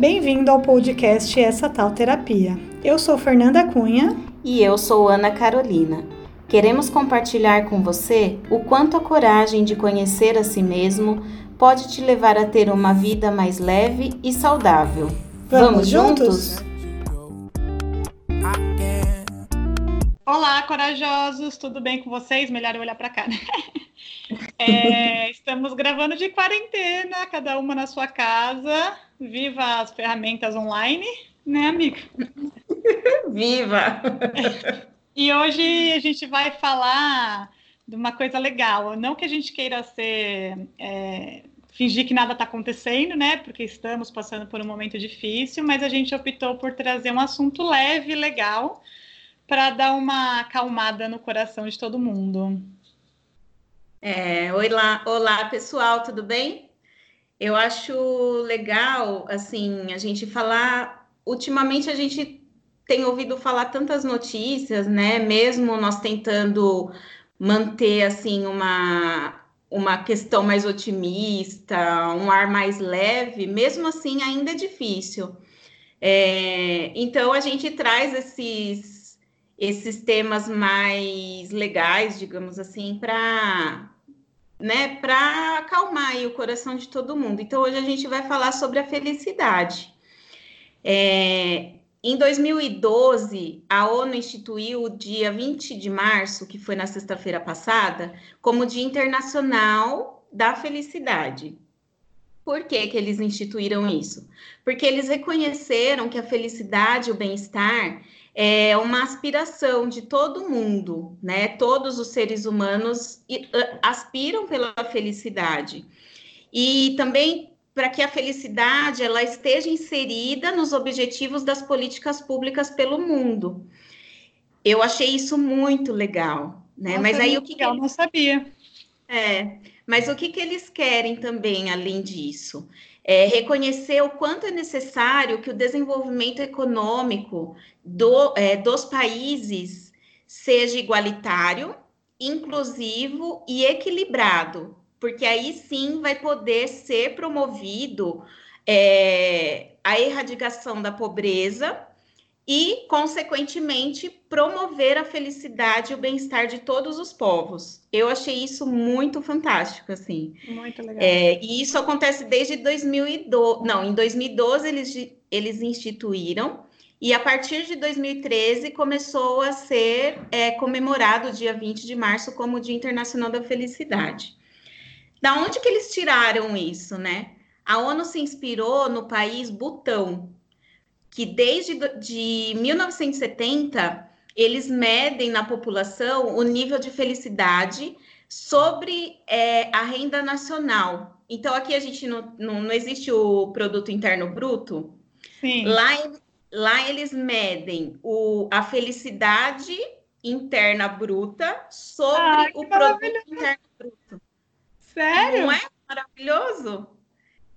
Bem-vindo ao podcast Essa Tal Terapia. Eu sou Fernanda Cunha. E eu sou Ana Carolina. Queremos compartilhar com você o quanto a coragem de conhecer a si mesmo pode te levar a ter uma vida mais leve e saudável. Vamos, Vamos juntos? Olá, corajosos, tudo bem com vocês? Melhor eu olhar para cá, né? É, estamos gravando de quarentena, cada uma na sua casa. Viva as ferramentas online, né, amiga? Viva! E hoje a gente vai falar de uma coisa legal. Não que a gente queira ser. É, fingir que nada está acontecendo, né? Porque estamos passando por um momento difícil, mas a gente optou por trazer um assunto leve, legal, para dar uma acalmada no coração de todo mundo. É, oi lá, olá pessoal, tudo bem? Eu acho legal, assim, a gente falar. Ultimamente a gente tem ouvido falar tantas notícias, né? Mesmo nós tentando manter assim uma uma questão mais otimista, um ar mais leve, mesmo assim ainda é difícil. É, então a gente traz esses esses temas mais legais, digamos assim, para né, para acalmar o coração de todo mundo. Então, hoje a gente vai falar sobre a felicidade. É, em 2012, a ONU instituiu o dia 20 de março, que foi na sexta-feira passada, como Dia Internacional da Felicidade. Por que, que eles instituíram isso? Porque eles reconheceram que a felicidade, o bem-estar, é uma aspiração de todo mundo, né? Todos os seres humanos aspiram pela felicidade. E também para que a felicidade ela esteja inserida nos objetivos das políticas públicas pelo mundo. Eu achei isso muito legal, né? Nossa, mas aí o que, que eu não sabia. É, mas o que, que eles querem também além disso? É, reconhecer o quanto é necessário que o desenvolvimento econômico do, é, dos países seja igualitário, inclusivo e equilibrado, porque aí sim vai poder ser promovido é, a erradicação da pobreza e, consequentemente, promover a felicidade e o bem-estar de todos os povos. Eu achei isso muito fantástico, assim. Muito legal. É, e isso acontece desde 2012. Não, em 2012 eles, eles instituíram, e a partir de 2013 começou a ser é, comemorado o dia 20 de março como o Dia Internacional da Felicidade. Da onde que eles tiraram isso, né? A ONU se inspirou no país Butão, que desde de 1970 eles medem na população o nível de felicidade sobre é, a renda nacional. Então, aqui a gente não, não, não existe o produto interno bruto. Sim. Lá, lá eles medem o, a felicidade interna bruta sobre o produto interno bruto. Sério? Não é maravilhoso?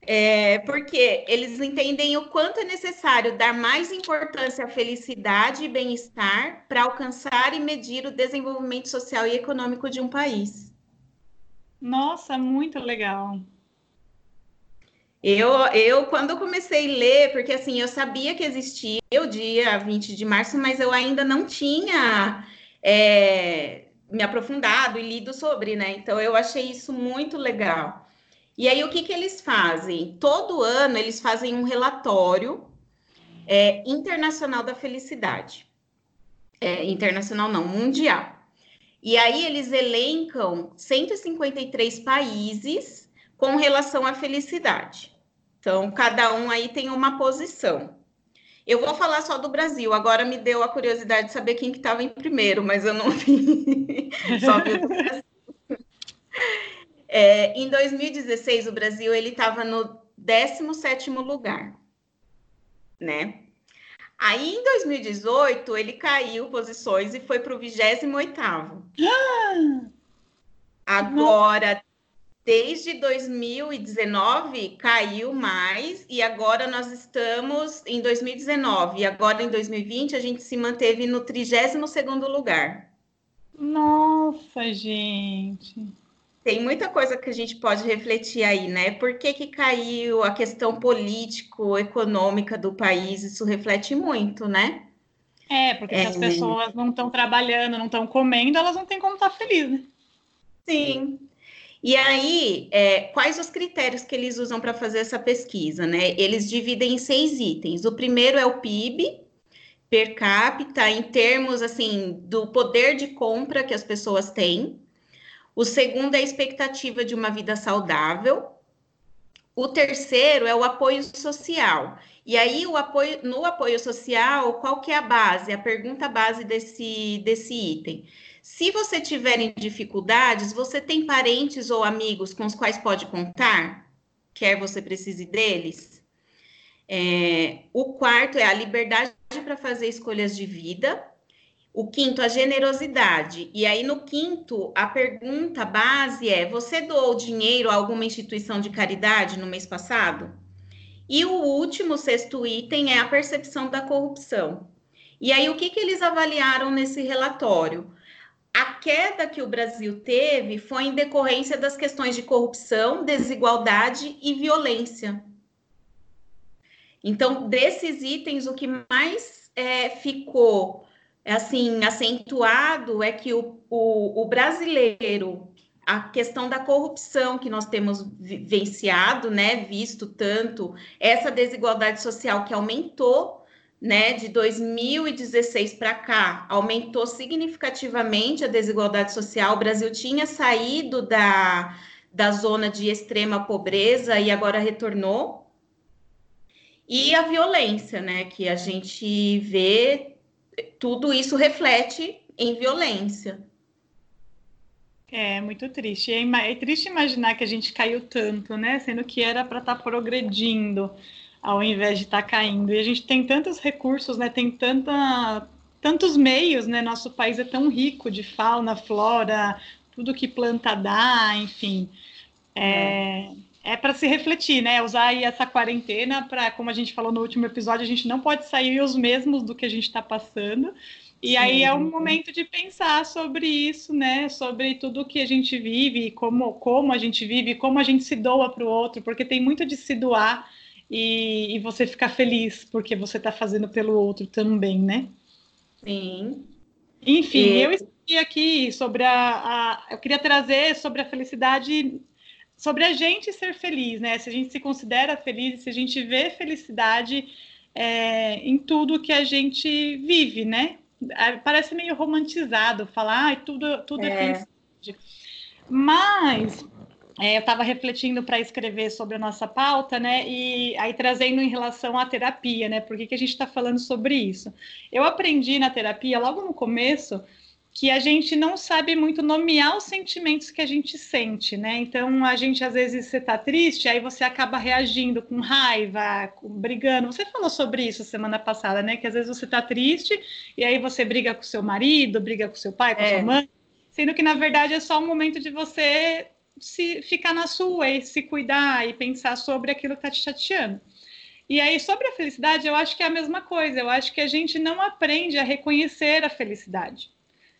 É, porque eles entendem o quanto é necessário dar mais importância à felicidade e bem-estar para alcançar e medir o desenvolvimento social e econômico de um país. Nossa, muito legal. Eu, eu, quando comecei a ler, porque assim, eu sabia que existia o dia 20 de março, mas eu ainda não tinha é, me aprofundado e lido sobre, né? Então, eu achei isso muito legal. E aí, o que, que eles fazem? Todo ano, eles fazem um relatório é, internacional da felicidade. É, internacional não, mundial. E aí, eles elencam 153 países com relação à felicidade. Então, cada um aí tem uma posição. Eu vou falar só do Brasil. Agora me deu a curiosidade de saber quem que estava em primeiro, mas eu não vi. só vi o Brasil. É, em 2016, o Brasil ele estava no 17º lugar, né? Aí, em 2018, ele caiu posições e foi para o 28º. Agora, desde 2019, caiu mais e agora nós estamos em 2019. E agora, em 2020, a gente se manteve no 32º lugar. Nossa, gente! Tem muita coisa que a gente pode refletir aí, né? Por que, que caiu a questão político-econômica do país? Isso reflete muito, né? É, porque é... se as é. pessoas não estão trabalhando, não estão comendo, elas não têm como estar felizes, né? Sim. E aí, é, quais os critérios que eles usam para fazer essa pesquisa, né? Eles dividem em seis itens. O primeiro é o PIB per capita, em termos assim do poder de compra que as pessoas têm. O segundo é a expectativa de uma vida saudável. O terceiro é o apoio social. E aí, o apoio, no apoio social, qual que é a base? A pergunta base desse, desse item. Se você tiver dificuldades, você tem parentes ou amigos com os quais pode contar? Quer você precise deles? É, o quarto é a liberdade para fazer escolhas de vida. O quinto, a generosidade. E aí, no quinto, a pergunta base é: você doou dinheiro a alguma instituição de caridade no mês passado? E o último, sexto item, é a percepção da corrupção. E aí, o que, que eles avaliaram nesse relatório? A queda que o Brasil teve foi em decorrência das questões de corrupção, desigualdade e violência. Então, desses itens, o que mais é, ficou assim acentuado é que o, o, o, brasileiro, a questão da corrupção que nós temos vivenciado, né, visto tanto essa desigualdade social que aumentou, né, de 2016 para cá, aumentou significativamente a desigualdade social. O Brasil tinha saído da, da zona de extrema pobreza e agora retornou. E a violência, né, que a gente vê tudo isso reflete em violência. É muito triste. É, é, triste imaginar que a gente caiu tanto, né? Sendo que era para estar tá progredindo ao invés de estar tá caindo. E a gente tem tantos recursos, né? Tem tanta, tantos meios, né? Nosso país é tão rico de fauna, flora, tudo que planta dá, enfim. É, é é para se refletir, né? Usar aí essa quarentena para, como a gente falou no último episódio, a gente não pode sair os mesmos do que a gente está passando. E Sim. aí é um momento de pensar sobre isso, né? Sobre tudo que a gente vive, como, como a gente vive, como a gente se doa para o outro, porque tem muito de se doar e, e você ficar feliz porque você está fazendo pelo outro também, né? Sim. Enfim, e... eu escrevi aqui sobre a, a. Eu queria trazer sobre a felicidade sobre a gente ser feliz, né? Se a gente se considera feliz, se a gente vê felicidade é, em tudo que a gente vive, né? É, parece meio romantizado falar, ah, tudo, tudo é, é felicidade. Mas é, eu estava refletindo para escrever sobre a nossa pauta, né? E aí trazendo em relação à terapia, né? Por que, que a gente está falando sobre isso? Eu aprendi na terapia, logo no começo, que a gente não sabe muito nomear os sentimentos que a gente sente, né? Então, a gente, às vezes, você tá triste, aí você acaba reagindo com raiva, com, brigando. Você falou sobre isso semana passada, né? Que às vezes você tá triste e aí você briga com seu marido, briga com seu pai, com é. sua mãe, sendo que, na verdade, é só um momento de você se ficar na sua e se cuidar e pensar sobre aquilo que tá te chateando. E aí, sobre a felicidade, eu acho que é a mesma coisa. Eu acho que a gente não aprende a reconhecer a felicidade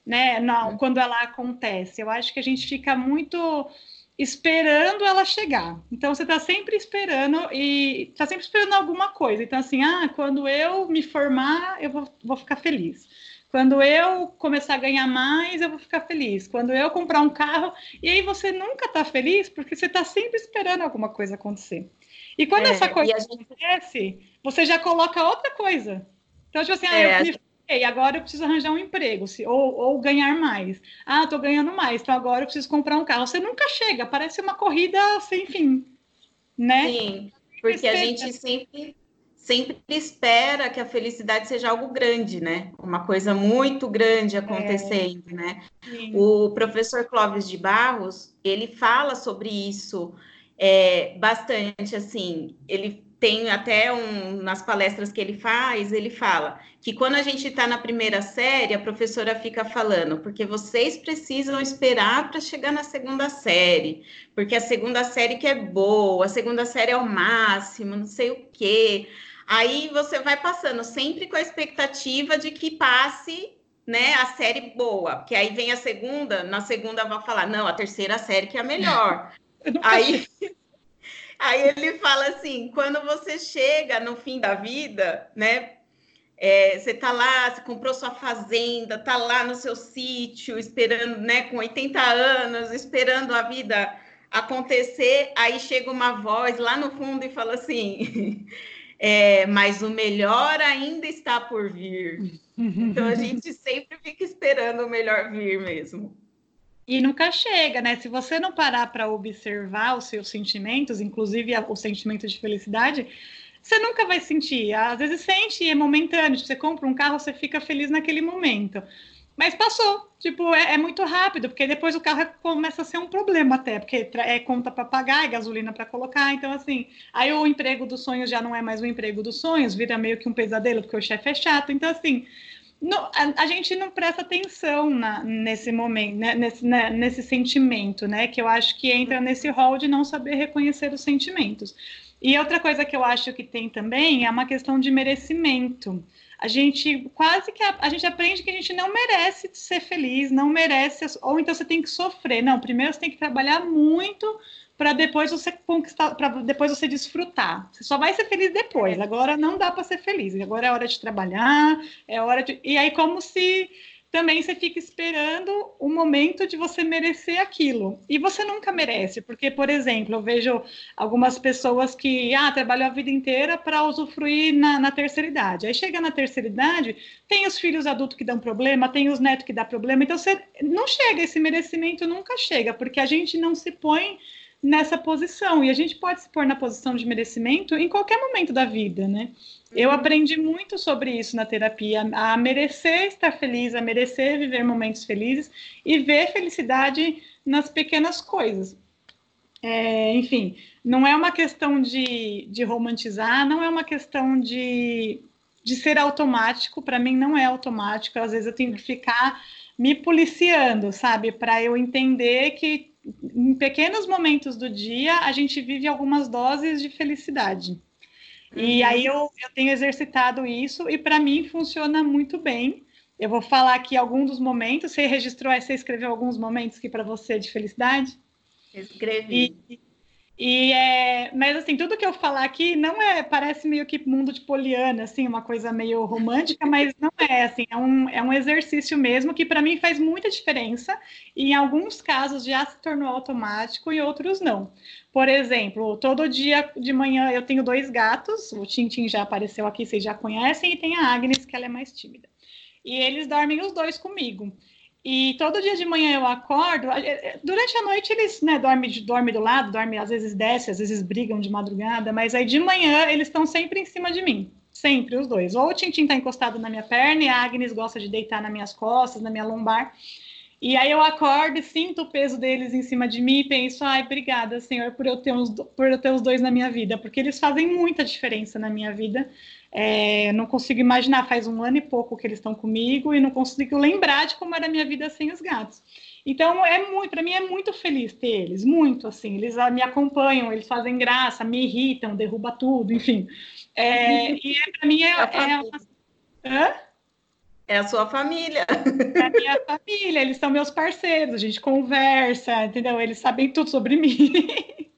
né? Não, uhum. quando ela acontece. Eu acho que a gente fica muito esperando ela chegar. Então você está sempre esperando e está sempre esperando alguma coisa. Então assim, ah, quando eu me formar, eu vou, vou ficar feliz. Quando eu começar a ganhar mais, eu vou ficar feliz. Quando eu comprar um carro, e aí você nunca está feliz porque você está sempre esperando alguma coisa acontecer. E quando é, essa coisa gente... acontece, você já coloca outra coisa. Então, tipo assim, ah, é, eu me e agora eu preciso arranjar um emprego, se, ou, ou ganhar mais. Ah, estou ganhando mais, então agora eu preciso comprar um carro. Você nunca chega, parece uma corrida sem fim, né? Sim, porque a gente sempre, sempre espera que a felicidade seja algo grande, né? Uma coisa muito grande acontecendo, é. né? Sim. O professor Clóvis de Barros, ele fala sobre isso é, bastante, assim, ele tem até um, nas palestras que ele faz, ele fala que quando a gente está na primeira série, a professora fica falando, porque vocês precisam esperar para chegar na segunda série, porque a segunda série que é boa, a segunda série é o máximo, não sei o quê. Aí você vai passando sempre com a expectativa de que passe né, a série boa, porque aí vem a segunda, na segunda vai falar, não, a terceira série que é a melhor. aí, aí ele fala assim, quando você chega no fim da vida, né, é, você tá lá, você comprou sua fazenda, tá lá no seu sítio, esperando, né, com 80 anos, esperando a vida acontecer, aí chega uma voz lá no fundo e fala assim, é, mas o melhor ainda está por vir. Então a gente sempre fica esperando o melhor vir mesmo. E nunca chega, né? Se você não parar para observar os seus sentimentos, inclusive o sentimento de felicidade, você nunca vai sentir. Às vezes sente, é momentâneo. Você compra um carro, você fica feliz naquele momento. Mas passou, tipo, é, é, muito rápido, porque depois o carro é, começa a ser um problema até, porque é conta para pagar, é gasolina para colocar, então assim, aí o emprego dos sonhos já não é mais o emprego dos sonhos, vira meio que um pesadelo, porque o chefe é chato, então assim, no, a, a, gente não presta atenção na, nesse momento, né, nesse, né, nesse sentimento, né, que eu acho que entra nesse rol de não saber reconhecer os sentimentos. E outra coisa que eu acho que tem também é uma questão de merecimento a gente quase que a, a, gente aprende que a gente não merece ser feliz, não merece, ou então você tem que sofrer. Não, primeiro você tem que trabalhar muito para depois você conquistar, para depois você desfrutar. Você só vai ser feliz depois. Agora não dá para ser feliz. Agora é hora de trabalhar, é hora de. E aí, como se também você fica esperando o momento de você merecer aquilo. E você nunca merece, porque, por exemplo, eu vejo algumas pessoas que ah, trabalham a vida inteira para usufruir na, na, terceira idade. Aí chega na terceira idade, tem os filhos adultos que dão problema, tem os netos que dão problema, então você não chega, esse merecimento nunca chega, porque a gente não se põe nessa posição. E a gente pode se pôr na posição de merecimento em qualquer momento da vida, né? Eu uhum. aprendi muito sobre isso na terapia, a merecer estar feliz, a merecer viver momentos felizes e ver felicidade nas pequenas coisas. É, enfim, não é uma questão de, de romantizar, não é uma questão de, de ser automático, para mim não é automático, às vezes eu tenho que ficar me policiando, sabe, para eu entender que em pequenos momentos do dia a gente vive algumas doses de felicidade. E uhum. aí eu, eu tenho exercitado isso e para mim funciona muito bem. Eu vou falar aqui alguns dos momentos. Você registrou, você escreveu alguns momentos aqui para você de felicidade? Escrevi. E, e é, mas assim, tudo que eu falar aqui não é, parece meio que mundo de poliana, assim, uma coisa meio romântica, mas não é, assim, é um, é um exercício mesmo que para mim faz muita diferença e em alguns casos já se tornou automático e outros não. Por exemplo, todo dia de manhã eu tenho dois gatos, o Tintin já apareceu aqui, vocês já conhecem, e tem a Agnes, que ela é mais tímida. E eles dormem os dois comigo. E todo dia de manhã eu acordo. Durante a noite eles né, dormem, dormem do lado, dormem, às vezes desce, às vezes brigam de madrugada, mas aí de manhã eles estão sempre em cima de mim. Sempre, os dois. Ou o Tintin está encostado na minha perna e a Agnes gosta de deitar nas minhas costas, na minha lombar. E aí eu acordo e sinto o peso deles em cima de mim e penso, ai, obrigada, Senhor, por eu ter, uns, por eu ter os dois na minha vida, porque eles fazem muita diferença na minha vida. É, não consigo imaginar, faz um ano e pouco que eles estão comigo e não consigo lembrar de como era a minha vida sem os gatos. Então é muito, para mim é muito feliz ter eles, muito assim. Eles me acompanham, eles fazem graça, me irritam, derruba tudo, enfim. É, e é, para mim é, é uma... Hã? É a sua família. É a minha família, eles são meus parceiros, a gente conversa, entendeu? Eles sabem tudo sobre mim.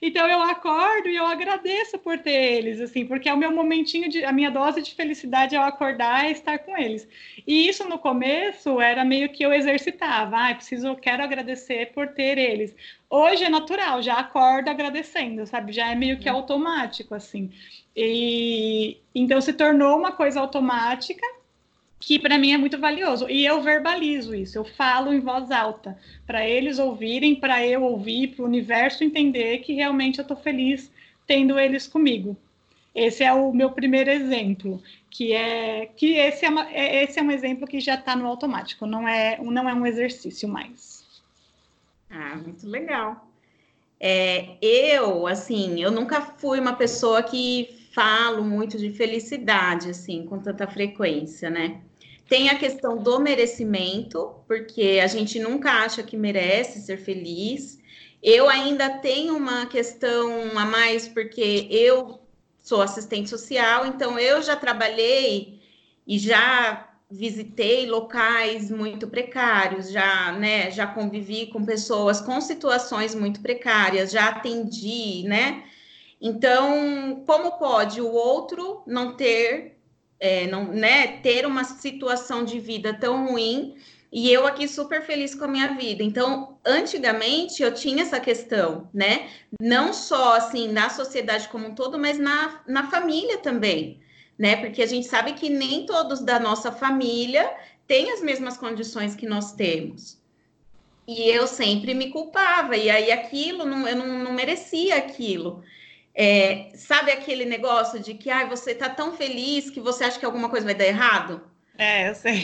Então eu acordo e eu agradeço por ter eles, assim, porque é o meu momentinho de a minha dose de felicidade ao acordar e estar com eles. E isso no começo era meio que eu exercitava, ah, preciso, quero agradecer por ter eles. Hoje é natural, já acordo agradecendo, sabe? Já é meio que uhum. automático, assim. E então se tornou uma coisa automática que para mim é muito valioso. E eu verbalizo isso, eu falo em voz alta, para eles ouvirem, para eu ouvir, para o universo entender que realmente eu estou feliz tendo eles comigo. Esse é o meu primeiro exemplo, que é que esse é, uma, é esse é um exemplo que já está no automático, não é, não é um exercício mais. Ah, muito legal. É, eu, assim, eu nunca fui uma pessoa que falo muito de felicidade, assim, com tanta frequência, né? Tem a questão do merecimento, porque a gente nunca acha que merece ser feliz. Eu ainda tenho uma questão a mais, porque eu sou assistente social, então eu já trabalhei e já visitei locais muito precários, já, né, já convivi com pessoas com situações muito precárias, já atendi, né? Então, como pode o outro não ter, é, não, né, ter uma situação de vida tão ruim e eu aqui super feliz com a minha vida. Então, antigamente eu tinha essa questão, né? Não só assim na sociedade como um todo, mas na, na família também né? Porque a gente sabe que nem todos da nossa família têm as mesmas condições que nós temos. E eu sempre me culpava, e aí aquilo, não, eu não, não merecia aquilo. É, sabe aquele negócio de que ah, você tá tão feliz que você acha que alguma coisa vai dar errado? É, eu sei.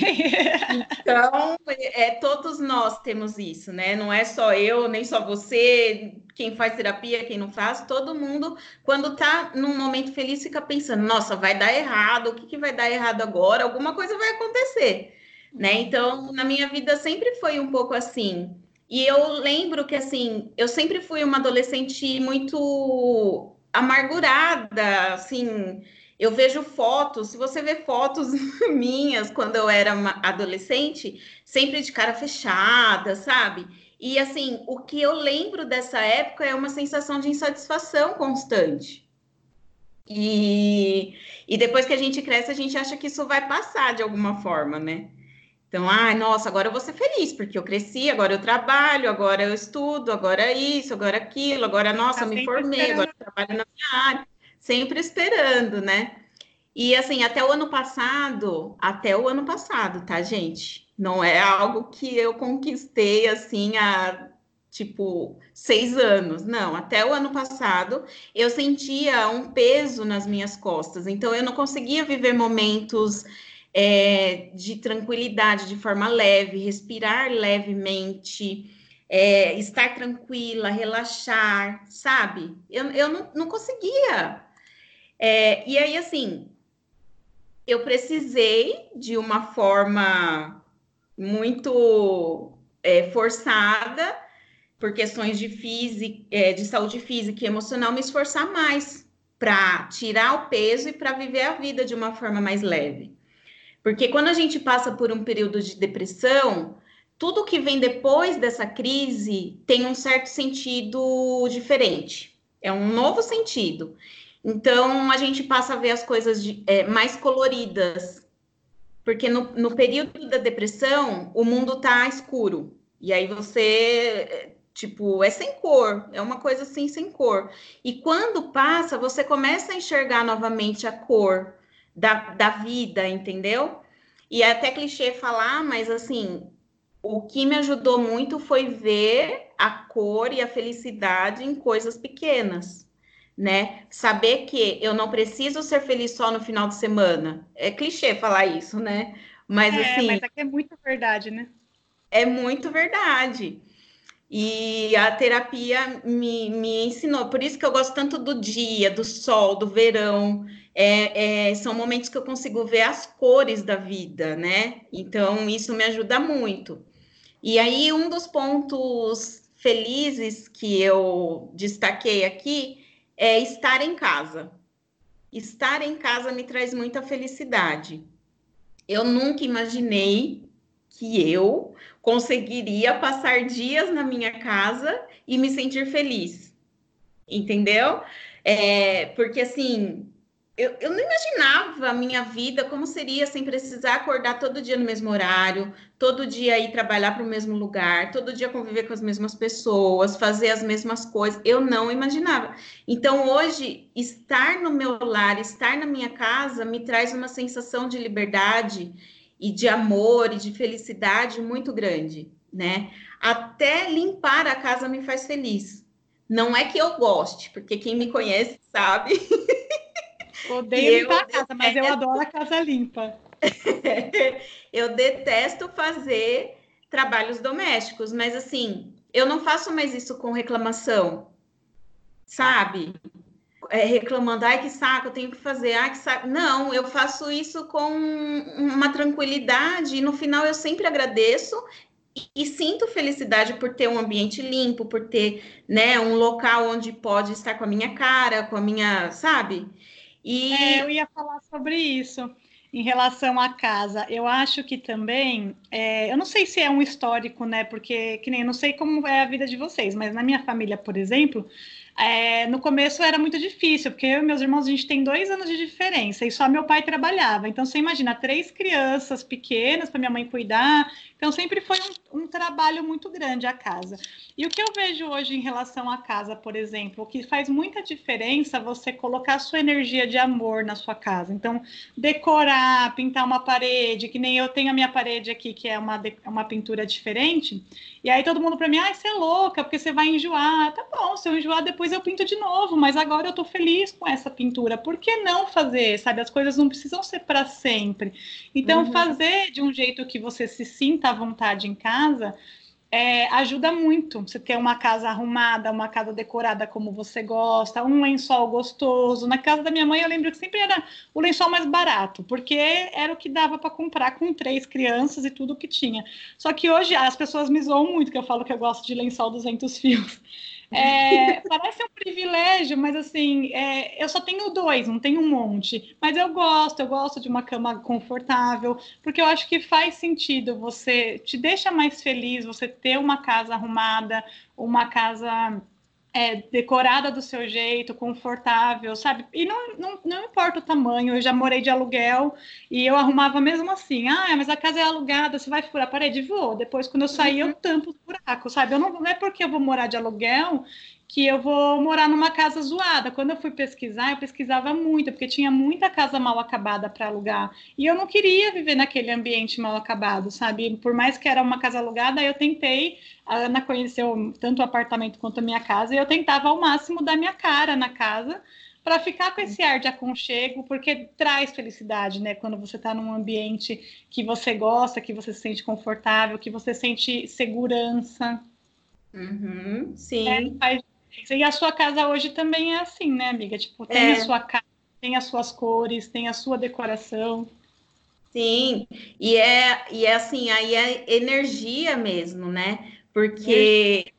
então, é, todos nós temos isso, né? Não é só eu, nem só você, quem faz terapia, quem não faz, todo mundo, quando tá num momento feliz, fica pensando, nossa, vai dar errado, o que, que vai dar errado agora? Alguma coisa vai acontecer, né? Então, na minha vida sempre foi um pouco assim. E eu lembro que, assim, eu sempre fui uma adolescente muito amargurada, assim, eu vejo fotos, se você vê fotos minhas quando eu era adolescente, sempre de cara fechada, sabe? E assim, o que eu lembro dessa época é uma sensação de insatisfação constante. E, e depois que a gente cresce, a gente acha que isso vai passar de alguma forma, né? Então, ai, nossa, agora eu vou ser feliz, porque eu cresci, agora eu trabalho, agora eu estudo, agora isso, agora aquilo, agora, nossa, tá me formei, esperando. agora eu trabalho na minha área, sempre esperando, né? E assim, até o ano passado, até o ano passado, tá, gente? Não é algo que eu conquistei assim há tipo seis anos. Não, até o ano passado eu sentia um peso nas minhas costas, então eu não conseguia viver momentos é, de tranquilidade de forma leve, respirar levemente. É, estar tranquila, relaxar, sabe? Eu, eu não, não conseguia. É, e aí, assim, eu precisei de uma forma muito é, forçada, por questões de, física, é, de saúde física e emocional, me esforçar mais para tirar o peso e para viver a vida de uma forma mais leve. Porque quando a gente passa por um período de depressão, tudo que vem depois dessa crise tem um certo sentido diferente. É um novo sentido. Então, a gente passa a ver as coisas de, é, mais coloridas, porque no, no período da depressão, o mundo tá escuro. E aí você, tipo, é sem cor, é uma coisa assim sem cor. E quando passa, você começa a enxergar novamente a cor da, da vida, entendeu? E é até clichê falar, mas assim, o que me ajudou muito foi ver a cor e a felicidade em coisas pequenas né? Saber que eu não preciso ser feliz só no final de semana. É clichê falar isso, né? Mas é, assim. Mas é é muito verdade, né? É muito verdade. E a terapia me, me ensinou. Por isso que eu gosto tanto do dia, do sol, do verão. É, é, são momentos que eu consigo ver as cores da vida, né? Então, isso me ajuda muito. E aí, um dos pontos felizes que eu destaquei aqui é estar em casa. Estar em casa me traz muita felicidade. Eu nunca imaginei que eu conseguiria passar dias na minha casa e me sentir feliz. Entendeu? É, porque assim, eu, eu não imaginava a minha vida como seria sem precisar acordar todo dia no mesmo horário, todo dia ir trabalhar para o mesmo lugar, todo dia conviver com as mesmas pessoas, fazer as mesmas coisas. Eu não imaginava. Então, hoje, estar no meu lar, estar na minha casa, me traz uma sensação de liberdade e de amor e de felicidade muito grande, né? Até limpar a casa me faz feliz. Não é que eu goste, porque quem me conhece sabe. Odeio limpar a casa, mas eu adoro a casa limpa. eu detesto fazer trabalhos domésticos, mas assim, eu não faço mais isso com reclamação, sabe? É, reclamando, ai que saco, eu tenho que fazer, ai que saco. Não, eu faço isso com uma tranquilidade e no final eu sempre agradeço e, e sinto felicidade por ter um ambiente limpo, por ter, né, um local onde pode estar com a minha cara, com a minha, sabe? E... É, eu ia falar sobre isso. em relação à casa, eu acho que também, é, eu não sei se é um histórico, né? Porque, que nem, eu não sei como é a vida de vocês, mas na minha família, por exemplo, é, no começo era muito difícil, porque eu e meus irmãos, a gente tem dois anos de diferença, e só meu pai trabalhava. Então, você imagina, três crianças pequenas para minha mãe cuidar. Então, sempre foi um, um, trabalho muito grande a casa. E o que eu vejo hoje em relação à casa, por exemplo, o que faz muita diferença você colocar a sua energia de amor na sua casa. Então, decorar, pintar uma parede, que nem eu tenho a minha parede aqui, que é uma, uma pintura diferente. E aí todo mundo para mim, ah, você é louca, porque você vai enjoar. Tá bom, se eu enjoar, depois eu pinto de novo, mas agora eu tô feliz com essa pintura. Por que não fazer? Sabe, as coisas não precisam ser para sempre. Então, uhum. fazer de um jeito que você se sinta à vontade em casa é, ajuda muito você ter uma casa arrumada, uma casa decorada como você gosta, um lençol gostoso. Na casa da minha mãe, eu lembro que sempre era o lençol mais barato, porque era o que dava para comprar com três crianças e tudo que tinha. Só que hoje as pessoas me zoam muito que eu falo que eu gosto de lençol 200 fios. É, parece um privilégio, mas assim, é, eu só tenho dois, não tenho um monte. Mas eu gosto, eu gosto de uma cama confortável, porque eu acho que faz sentido. Você te deixa mais feliz você ter uma casa arrumada, uma casa é, decorada do seu jeito, confortável, sabe? E não, não, não importa o tamanho, eu já morei de aluguel e eu arrumava mesmo assim. Ah, mas a casa é alugada, você vai furar a parede? Vou. Depois, quando eu sair, eu uhum. tampo os buracos, sabe? Eu não, não é porque eu vou morar de aluguel que eu vou morar numa casa zoada. Quando eu fui pesquisar, eu pesquisava muito, porque tinha muita casa mal acabada para alugar. E eu não queria viver naquele ambiente mal acabado, sabe? Por mais que era uma casa alugada, eu tentei. A Ana conheceu tanto o apartamento quanto a minha casa, e eu tentava ao máximo dar minha cara na casa para ficar com esse ar de aconchego, porque traz felicidade, né? Quando você está num ambiente que você gosta, que você se sente confortável, que você sente segurança. Uhum, sim. É, faz e a sua casa hoje também é assim, né, amiga? Tipo, tem é. a sua casa, tem as suas cores, tem a sua decoração. Sim, e é, e é assim, aí é energia mesmo, né? Porque é.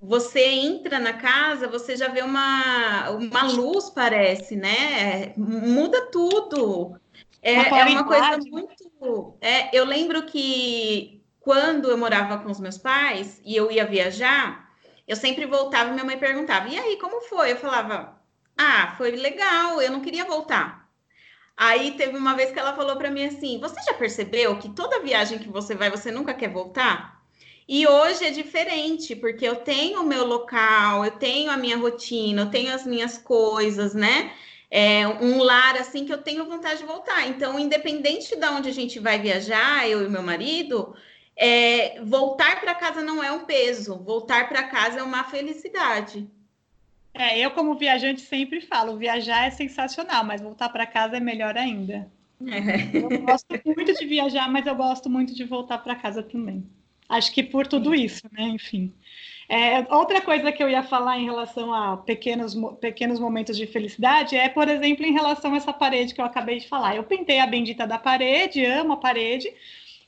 você entra na casa, você já vê uma, uma luz, parece, né? Muda tudo. É, é uma coisa muito. É, eu lembro que quando eu morava com os meus pais e eu ia viajar, eu sempre voltava e minha mãe perguntava: e aí, como foi? Eu falava: ah, foi legal, eu não queria voltar. Aí teve uma vez que ela falou para mim assim: você já percebeu que toda viagem que você vai, você nunca quer voltar? E hoje é diferente, porque eu tenho o meu local, eu tenho a minha rotina, eu tenho as minhas coisas, né? É um lar assim que eu tenho vontade de voltar. Então, independente de onde a gente vai viajar, eu e meu marido, é, voltar para casa não é um peso, voltar para casa é uma felicidade. É, eu como viajante sempre falo, viajar é sensacional, mas voltar para casa é melhor ainda. É. Eu gosto muito de viajar, mas eu gosto muito de voltar para casa também. Acho que por tudo isso, né? Enfim. É, outra coisa que eu ia falar em relação a pequenos, pequenos momentos de felicidade é, por exemplo, em relação a essa parede que eu acabei de falar. Eu pintei a bendita da parede, amo a parede,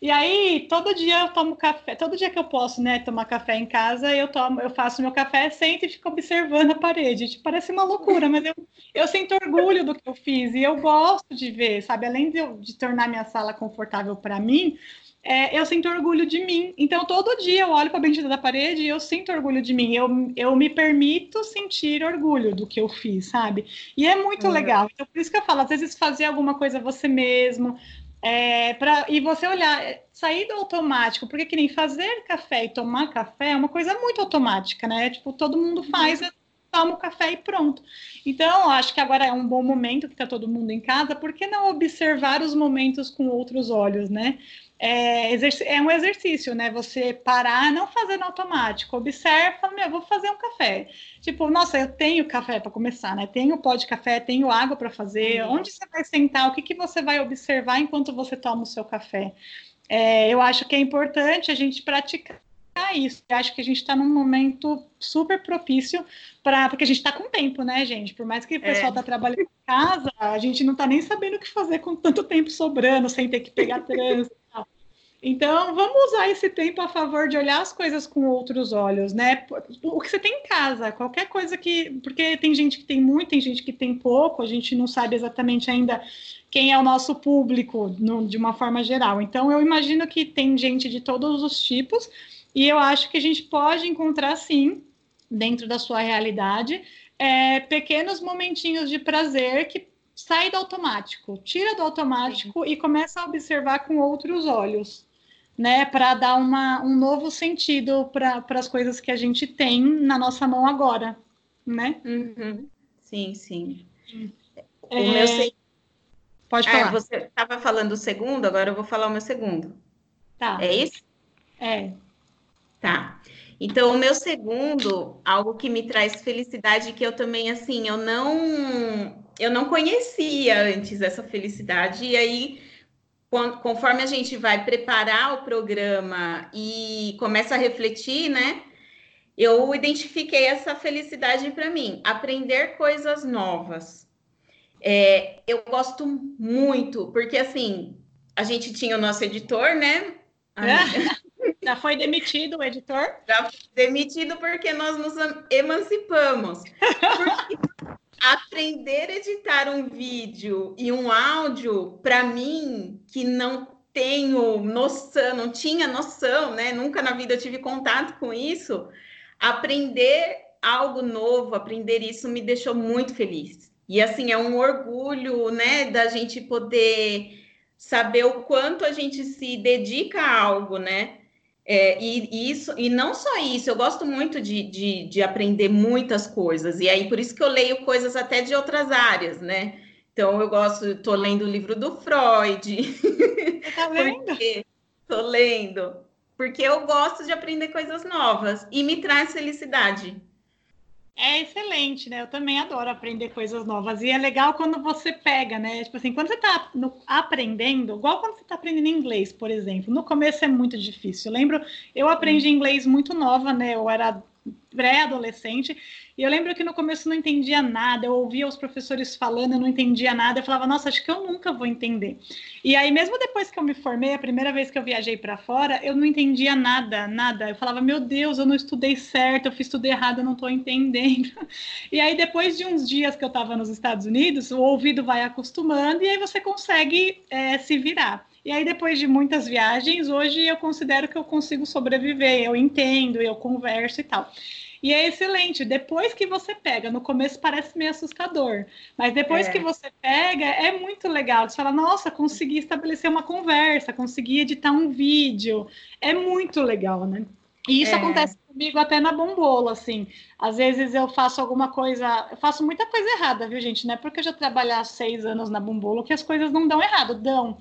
e aí, todo dia eu tomo café, todo dia que eu posso, né, tomar café em casa, eu tomo, eu faço meu café, sento e fico observando a parede. Tipo, parece uma loucura, mas eu, eu sinto orgulho do que eu fiz e eu gosto de ver, sabe? Além de, eu, de tornar minha sala confortável para mim, é, eu sinto orgulho de mim. Então, todo dia eu olho para a bendita da parede e eu sinto orgulho de mim. Eu, eu me permito sentir orgulho do que eu fiz, sabe? E é muito uhum. legal. Então, por isso que eu falo, às vezes fazer alguma coisa você mesmo, é, pra, e você olhar, sair do automático, porque que nem fazer café e tomar café é uma coisa muito automática, né? Tipo, todo mundo faz, uhum. toma o café e pronto. Então, acho que agora é um bom momento que está todo mundo em casa, por que não observar os momentos com outros olhos, né? É, é, um exercício, né? Você parar, não fazer no automático, observa, meu, vou fazer um café. Tipo, nossa, eu tenho café para começar, né? Tenho pó de café, tenho água para fazer. Uhum. Onde você vai sentar? O que, que você vai observar enquanto você toma o seu café? É, eu acho que é importante a gente praticar isso. Eu acho que a gente está num momento super propício para porque a gente está com tempo, né, gente? Por mais que o pessoal está é. trabalhando em casa, a gente não está nem sabendo o que fazer com tanto tempo sobrando, sem ter que pegar trânsito. Então, vamos usar esse tempo a favor de olhar as coisas com outros olhos, né? O que você tem em casa, qualquer coisa que. Porque tem gente que tem muito, tem gente que tem pouco, a gente não sabe exatamente ainda quem é o nosso público no, de uma forma geral. Então, eu imagino que tem gente de todos os tipos, e eu acho que a gente pode encontrar, sim, dentro da sua realidade, é, pequenos momentinhos de prazer que sai do automático, tira do automático sim. e começa a observar com outros olhos né, para dar uma, um novo sentido para as coisas que a gente tem na nossa mão agora, né? Uhum. Sim, sim. É... O meu se... Pode ah, falar. Ah, você estava falando o segundo, agora eu vou falar o meu segundo. Tá. É isso? É. Tá. Então, o meu segundo, algo que me traz felicidade, que eu também, assim, eu não, eu não conhecia antes essa felicidade, e aí conforme a gente vai preparar o programa e começa a refletir, né? Eu identifiquei essa felicidade para mim, aprender coisas novas. É, eu gosto muito, porque assim, a gente tinha o nosso editor, né? Já foi demitido o editor? Já foi demitido porque nós nos emancipamos. Porque aprender a editar um vídeo e um áudio, para mim, que não tenho noção, não tinha noção, né? Nunca na vida eu tive contato com isso. Aprender algo novo, aprender isso me deixou muito feliz. E assim, é um orgulho, né, da gente poder saber o quanto a gente se dedica a algo, né? É, e, isso, e não só isso, eu gosto muito de, de, de, aprender muitas coisas, e aí por isso que eu leio coisas até de outras áreas, né? Então eu gosto, estou lendo o livro do Freud. Você tá lendo? Estou lendo, porque eu gosto de aprender coisas novas e me traz felicidade. É excelente, né? Eu também adoro aprender coisas novas. E é legal quando você pega, né? Tipo assim, quando você está aprendendo, igual quando você está aprendendo inglês, por exemplo. No começo é muito difícil. Eu lembro, eu aprendi inglês muito nova, né? Eu era pré-adolescente e eu lembro que no começo não entendia nada, eu ouvia os professores falando, eu não entendia nada, eu falava, nossa, acho que eu nunca vou entender. E aí, mesmo depois que eu me formei, a primeira vez que eu viajei para fora, eu não entendia nada, nada. Eu falava, meu Deus, eu não estudei certo, eu fiz tudo errado, eu não estou entendendo. E aí, depois de uns dias que eu estava nos Estados Unidos, o ouvido vai acostumando e aí você consegue é, se virar. E aí, depois de muitas viagens, hoje eu considero que eu consigo sobreviver, eu entendo, eu converso e tal. E é excelente. Depois que você pega, no começo parece meio assustador, mas depois é. que você pega, é muito legal. Você fala, nossa, consegui estabelecer uma conversa, consegui editar um vídeo. É muito legal, né? E isso é. acontece comigo até na bombola, assim. Às vezes eu faço alguma coisa, eu faço muita coisa errada, viu, gente? Não é porque eu já trabalhei há seis anos na bombola que as coisas não dão errado, dão.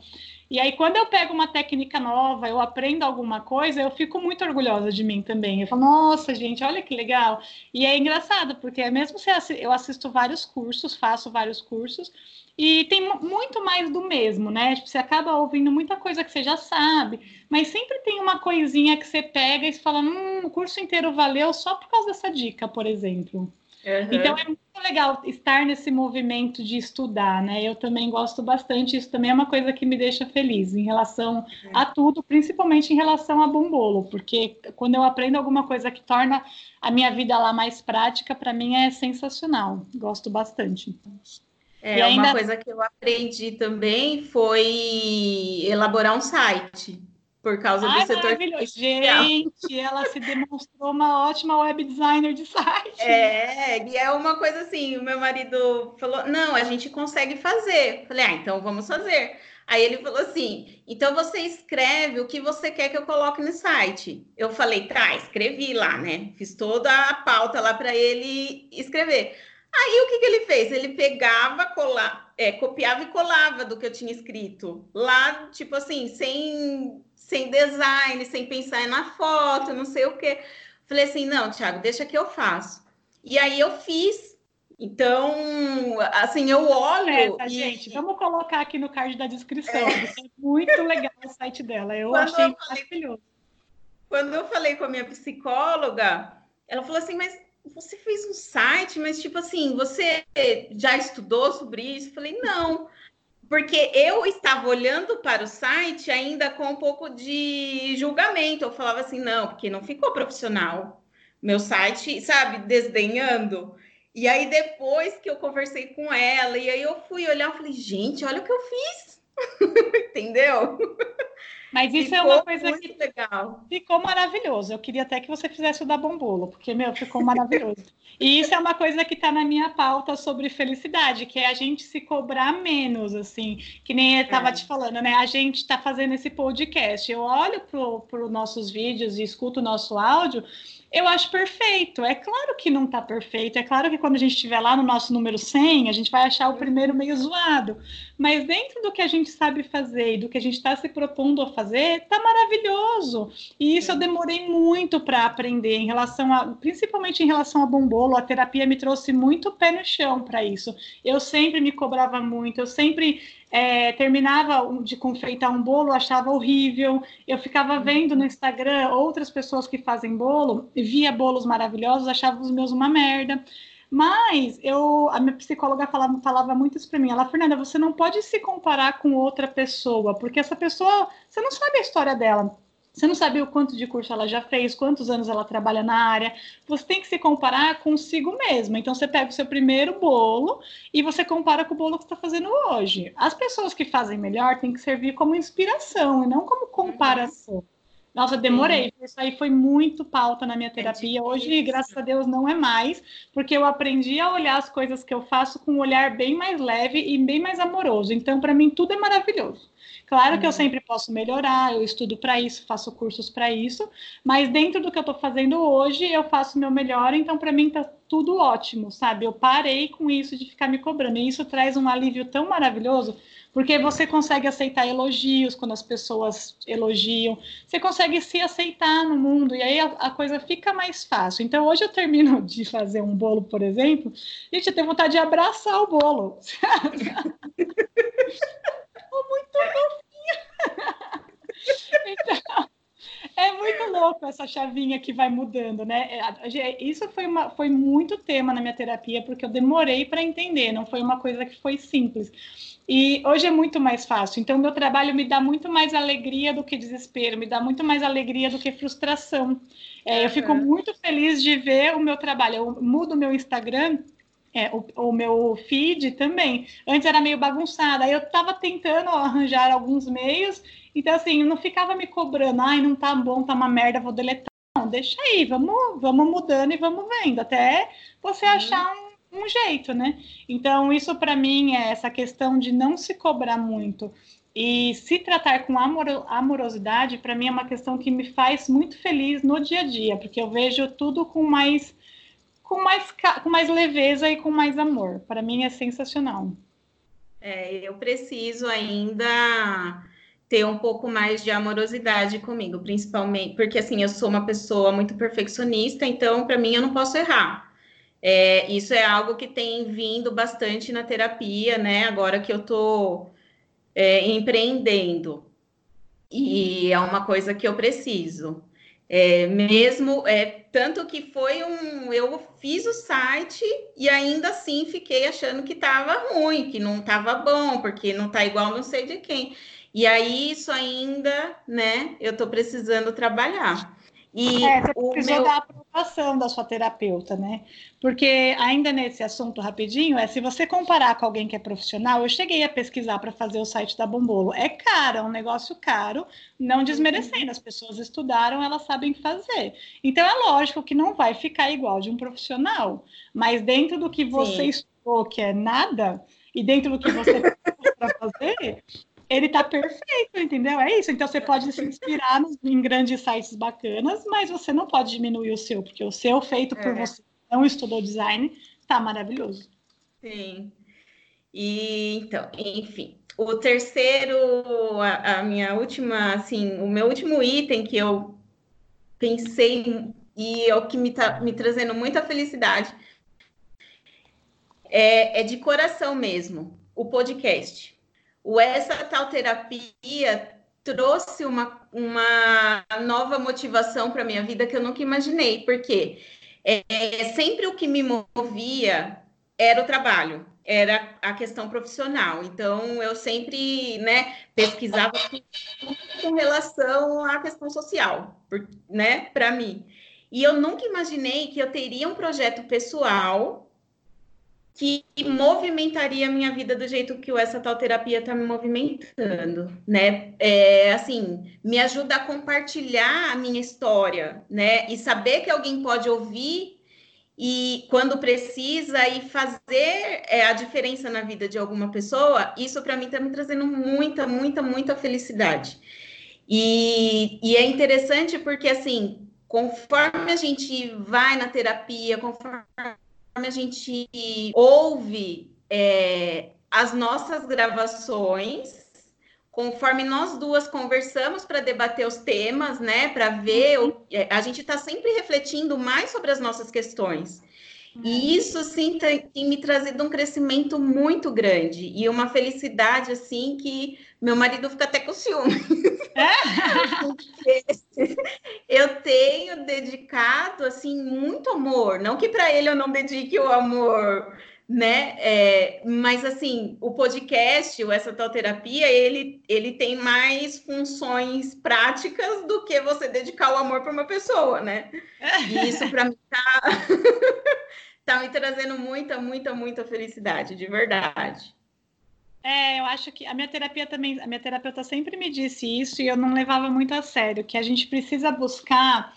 E aí, quando eu pego uma técnica nova, eu aprendo alguma coisa, eu fico muito orgulhosa de mim também. Eu falo, nossa, gente, olha que legal. E é engraçado, porque mesmo se eu assisto vários cursos, faço vários cursos, e tem muito mais do mesmo, né? Tipo, você acaba ouvindo muita coisa que você já sabe, mas sempre tem uma coisinha que você pega e fala, hum, o curso inteiro valeu só por causa dessa dica, por exemplo. Uhum. Então é muito legal estar nesse movimento de estudar, né? Eu também gosto bastante, isso também é uma coisa que me deixa feliz em relação uhum. a tudo, principalmente em relação a bombolo, porque quando eu aprendo alguma coisa que torna a minha vida lá mais prática, para mim é sensacional. Gosto bastante. É, ainda... uma coisa que eu aprendi também foi elaborar um site por causa Ai, do setor Gente, ela se demonstrou uma ótima web designer de site. É, e é uma coisa assim, o meu marido falou, não, a gente consegue fazer. Falei, ah, então vamos fazer. Aí ele falou assim, então você escreve o que você quer que eu coloque no site. Eu falei, tá, escrevi lá, né? Fiz toda a pauta lá para ele escrever. Aí o que, que ele fez? Ele pegava, colava, é, copiava e colava do que eu tinha escrito. Lá, tipo assim, sem sem design, sem pensar na foto, não sei o quê. Falei assim, não, Thiago, deixa que eu faço. E aí eu fiz. Então, assim, eu olho. Tá, e... Gente, vamos colocar aqui no card da descrição. É, é muito legal o site dela. Eu quando achei eu falei, maravilhoso. Quando eu falei com a minha psicóloga, ela falou assim, mas você fez um site, mas tipo assim, você já estudou sobre isso? Eu falei, não porque eu estava olhando para o site ainda com um pouco de julgamento. Eu falava assim, não, porque não ficou profissional. Meu site, sabe, desdenhando. E aí, depois que eu conversei com ela, e aí eu fui olhar, eu falei, gente, olha o que eu fiz. Entendeu? Mas isso ficou é uma coisa que legal. ficou maravilhoso. Eu queria até que você fizesse o da Bombolo, porque, meu, ficou maravilhoso. e isso é uma coisa que está na minha pauta sobre felicidade, que é a gente se cobrar menos, assim, que nem eu estava é. te falando, né? A gente está fazendo esse podcast. Eu olho para os nossos vídeos e escuto o nosso áudio eu acho perfeito. É claro que não está perfeito. É claro que quando a gente estiver lá no nosso número 100, a gente vai achar o primeiro meio zoado. Mas dentro do que a gente sabe fazer e do que a gente está se propondo a fazer, tá maravilhoso. E isso eu demorei muito para aprender em relação a, principalmente em relação a bombolo. A terapia me trouxe muito pé no chão para isso. Eu sempre me cobrava muito. Eu sempre é, terminava de confeitar um bolo, achava horrível. Eu ficava vendo no Instagram outras pessoas que fazem bolo, via bolos maravilhosos, achava os meus uma merda. Mas eu, a minha psicóloga falava, falava muito isso para mim. Ela, Fernanda, você não pode se comparar com outra pessoa, porque essa pessoa, você não sabe a história dela. Você não sabe o quanto de curso ela já fez, quantos anos ela trabalha na área. Você tem que se comparar consigo mesma. Então, você pega o seu primeiro bolo e você compara com o bolo que está fazendo hoje. As pessoas que fazem melhor têm que servir como inspiração e não como comparação. Nossa, demorei. Isso aí foi muito pauta na minha terapia. Hoje, graças a Deus, não é mais, porque eu aprendi a olhar as coisas que eu faço com um olhar bem mais leve e bem mais amoroso. Então, para mim, tudo é maravilhoso. Claro uhum. que eu uhum. sempre posso melhorar, eu estudo para isso, faço cursos para isso, mas dentro do que eu estou fazendo hoje, eu faço o meu melhor, então para mim está tudo ótimo, sabe? Eu parei com isso de ficar me cobrando, e isso traz um alívio tão maravilhoso, porque você consegue aceitar elogios quando as pessoas elogiam, você consegue se aceitar no mundo, e aí a, a coisa fica mais fácil. Então, hoje eu termino de fazer um bolo, por exemplo, gente, eu tenho vontade de abraçar o bolo. muito fofinha. então, é muito louco essa chavinha que vai mudando, né? É, isso foi, uma, foi muito tema na minha terapia, porque eu demorei para entender, não foi uma coisa que foi simples. E hoje é muito mais fácil. Então, meu trabalho me dá muito mais alegria do que desespero, me dá muito mais alegria do que frustração. É, eu fico muito feliz de ver o meu trabalho. Eu mudo o meu Instagram é, o, o, meu feed também. Antes era meio bagunçado, aí eu estava tentando arranjar alguns meios, então assim, não ficava me cobrando, ai, não tá bom, tá uma merda, vou deletar. Não, deixa aí, vamos, vamos mudando e vamos vendo, até você uhum. achar um, um, jeito, né? Então, isso para mim é essa questão de não se cobrar muito. E se tratar com amor, amorosidade, para mim é uma questão que me faz muito feliz no dia a dia, porque eu vejo tudo com mais com mais, com mais leveza e com mais amor. Para mim é sensacional. É, eu preciso ainda ter um pouco mais de amorosidade comigo, principalmente porque assim eu sou uma pessoa muito perfeccionista, então para mim eu não posso errar. É, isso é algo que tem vindo bastante na terapia, né? Agora que eu estou é, empreendendo e é uma coisa que eu preciso. É, mesmo, é, tanto que foi um. Eu fiz o site e ainda assim fiquei achando que estava ruim, que não estava bom, porque não está igual não sei de quem. E aí, isso ainda, né, eu estou precisando trabalhar. E é, você precisou meu... da da sua terapeuta, né? Porque ainda nesse assunto rapidinho, é se você comparar com alguém que é profissional, eu cheguei a pesquisar para fazer o site da Bombolo. É caro, é um negócio caro, não desmerecendo, as pessoas estudaram, elas sabem fazer. Então é lógico que não vai ficar igual de um profissional, mas dentro do que você Sim. estudou, que é nada, e dentro do que você para fazer, ele tá perfeito, entendeu? É isso. Então você pode se inspirar nos, em grandes sites bacanas, mas você não pode diminuir o seu, porque o seu feito por é. você não estudou design tá maravilhoso. Sim. E então, enfim, o terceiro, a, a, minha última, assim, o meu último item que eu pensei e é o que me tá me trazendo muita felicidade é, é de coração mesmo, o podcast o Essa Tal Terapia trouxe uma, uma nova motivação para minha vida que eu nunca imaginei, porque é, é, sempre o que me movia era o trabalho, era a questão profissional. Então, eu sempre né, pesquisava com relação à questão social, né, para mim. E eu nunca imaginei que eu teria um projeto pessoal que movimentaria a minha vida do jeito que essa tal terapia está me movimentando, né? É, assim, me ajuda a compartilhar a minha história, né? E saber que alguém pode ouvir e quando precisa e fazer é, a diferença na vida de alguma pessoa, isso para mim está me trazendo muita, muita, muita felicidade. E, e, é interessante porque, assim, conforme a gente vai na terapia, conforme a gente ouve é, as nossas gravações, conforme nós duas conversamos para debater os temas, né, para ver, o, é, a gente está sempre refletindo mais sobre as nossas questões. E isso, sim, tem, tem, me trazido um crescimento muito grande e uma felicidade, assim, que meu marido fica até com ciúme. É? eu tenho dedicado, assim, muito amor. Não que para ele eu não dedique o amor né? É, mas assim, o podcast, o essa tal terapia, ele, ele tem mais funções práticas do que você dedicar o amor para uma pessoa, né? E isso para mim tá, tá me trazendo muita, muita, muita felicidade, de verdade. É, eu acho que a minha terapia também, a minha terapeuta sempre me disse isso e eu não levava muito a sério, que a gente precisa buscar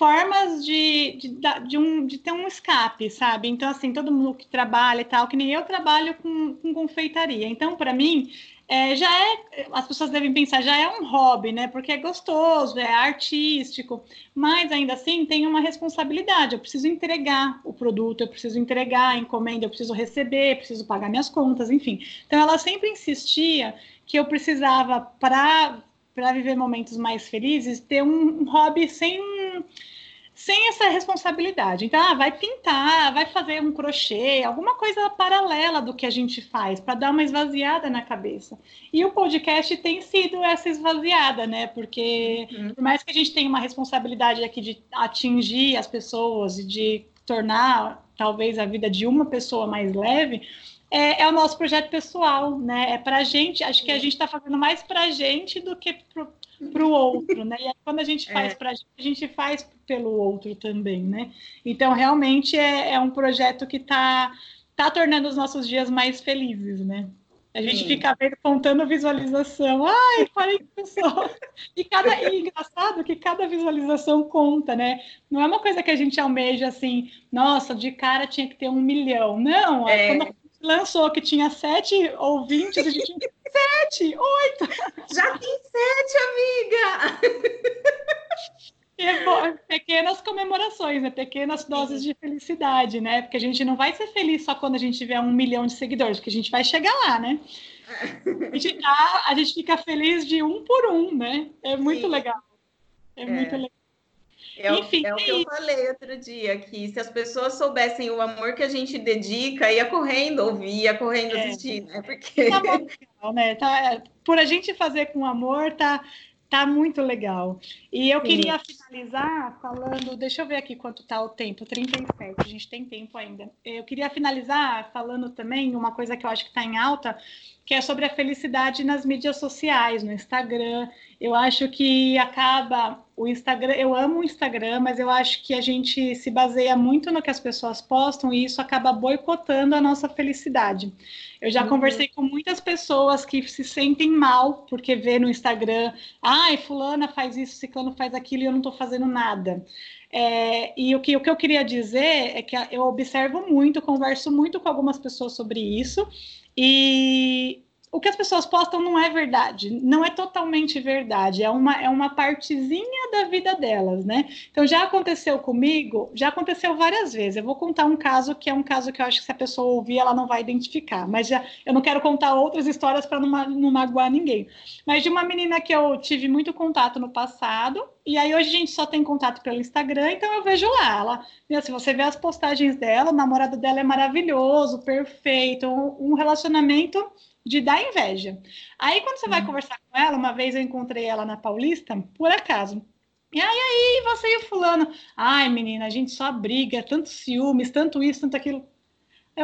formas de, de, de, um, de ter um escape, sabe? Então, assim, todo mundo que trabalha e tal, que nem eu trabalho com, com confeitaria. Então, para mim, é, já é, as pessoas devem pensar, já é um hobby, né? Porque é gostoso, é artístico, mas ainda assim tem uma responsabilidade. Eu preciso entregar o produto, eu preciso entregar a encomenda, eu preciso receber, preciso pagar minhas contas, enfim. Então ela sempre insistia que eu precisava para para viver momentos mais felizes ter um hobby sem sem essa responsabilidade. Então, ah, vai pintar, vai fazer um crochê, alguma coisa paralela do que a gente faz, para dar uma esvaziada na cabeça. E o podcast tem sido essa esvaziada, né? Porque, uhum. por mais que a gente tenha uma responsabilidade aqui de atingir as pessoas e de tornar, talvez, a vida de uma pessoa mais leve, é, é, o nosso projeto pessoal, né? É para a gente, acho que a gente está fazendo mais para a gente do que para o outro, né? E aí, quando a gente faz é. para a gente, a gente faz pelo outro também, né? Então, realmente é, é um projeto que está tá tornando os nossos dias mais felizes, né? A gente Sim. fica vendo, contando visualização. Ai, 40 pessoas. E, cada, e engraçado que cada visualização conta, né? Não é uma coisa que a gente almeja assim, nossa, de cara tinha que ter um milhão. Não, é. quando a gente lançou que tinha sete ouvintes, a gente sete, oito. Já tem sete, amiga! É pequenas comemorações, né? Pequenas doses de felicidade, né? Porque a gente não vai ser feliz só quando a gente tiver um milhão de seguidores, porque a gente vai chegar lá, né? A gente, tá, a gente fica feliz de um por um, né? É muito Sim. legal. É, é, muito legal. É, Enfim, é o que eu falei outro dia, que se as pessoas soubessem o amor que a gente dedica, ia correndo ouvir, ia correndo é. assistir, né? Porque... Tá legal, né? Tá, por a gente fazer com amor, tá, tá muito legal. E eu Sim. queria finalizar falando, deixa eu ver aqui quanto tá o tempo, 37, a gente tem tempo ainda. Eu queria finalizar falando também uma coisa que eu acho que está em alta, que é sobre a felicidade nas mídias sociais, no Instagram. Eu acho que acaba o Instagram, eu amo o Instagram, mas eu acho que a gente se baseia muito no que as pessoas postam e isso acaba boicotando a nossa felicidade. Eu já uhum. conversei com muitas pessoas que se sentem mal porque vê no Instagram, ai, fulana faz isso, ciclano faz aquilo e eu não estou fazendo nada. É, e o que, o que eu queria dizer é que eu observo muito, converso muito com algumas pessoas sobre isso, e o que as pessoas postam não é verdade, não é totalmente verdade, é uma, é uma partezinha da vida delas, né? Então já aconteceu comigo, já aconteceu várias vezes. Eu vou contar um caso que é um caso que eu acho que se a pessoa ouvir, ela não vai identificar, mas já eu não quero contar outras histórias para não, não magoar ninguém. Mas de uma menina que eu tive muito contato no passado, e aí hoje a gente só tem contato pelo Instagram, então eu vejo lá. Ela, meu, se você vê as postagens dela, o namorado dela é maravilhoso, perfeito, um, relacionamento de dar inveja. Aí, quando você vai uhum. conversar com ela, uma vez eu encontrei ela na Paulista, por acaso. E aí, aí, você e o fulano? Ai, menina, a gente só briga, tanto ciúmes, tanto isso, tanto aquilo.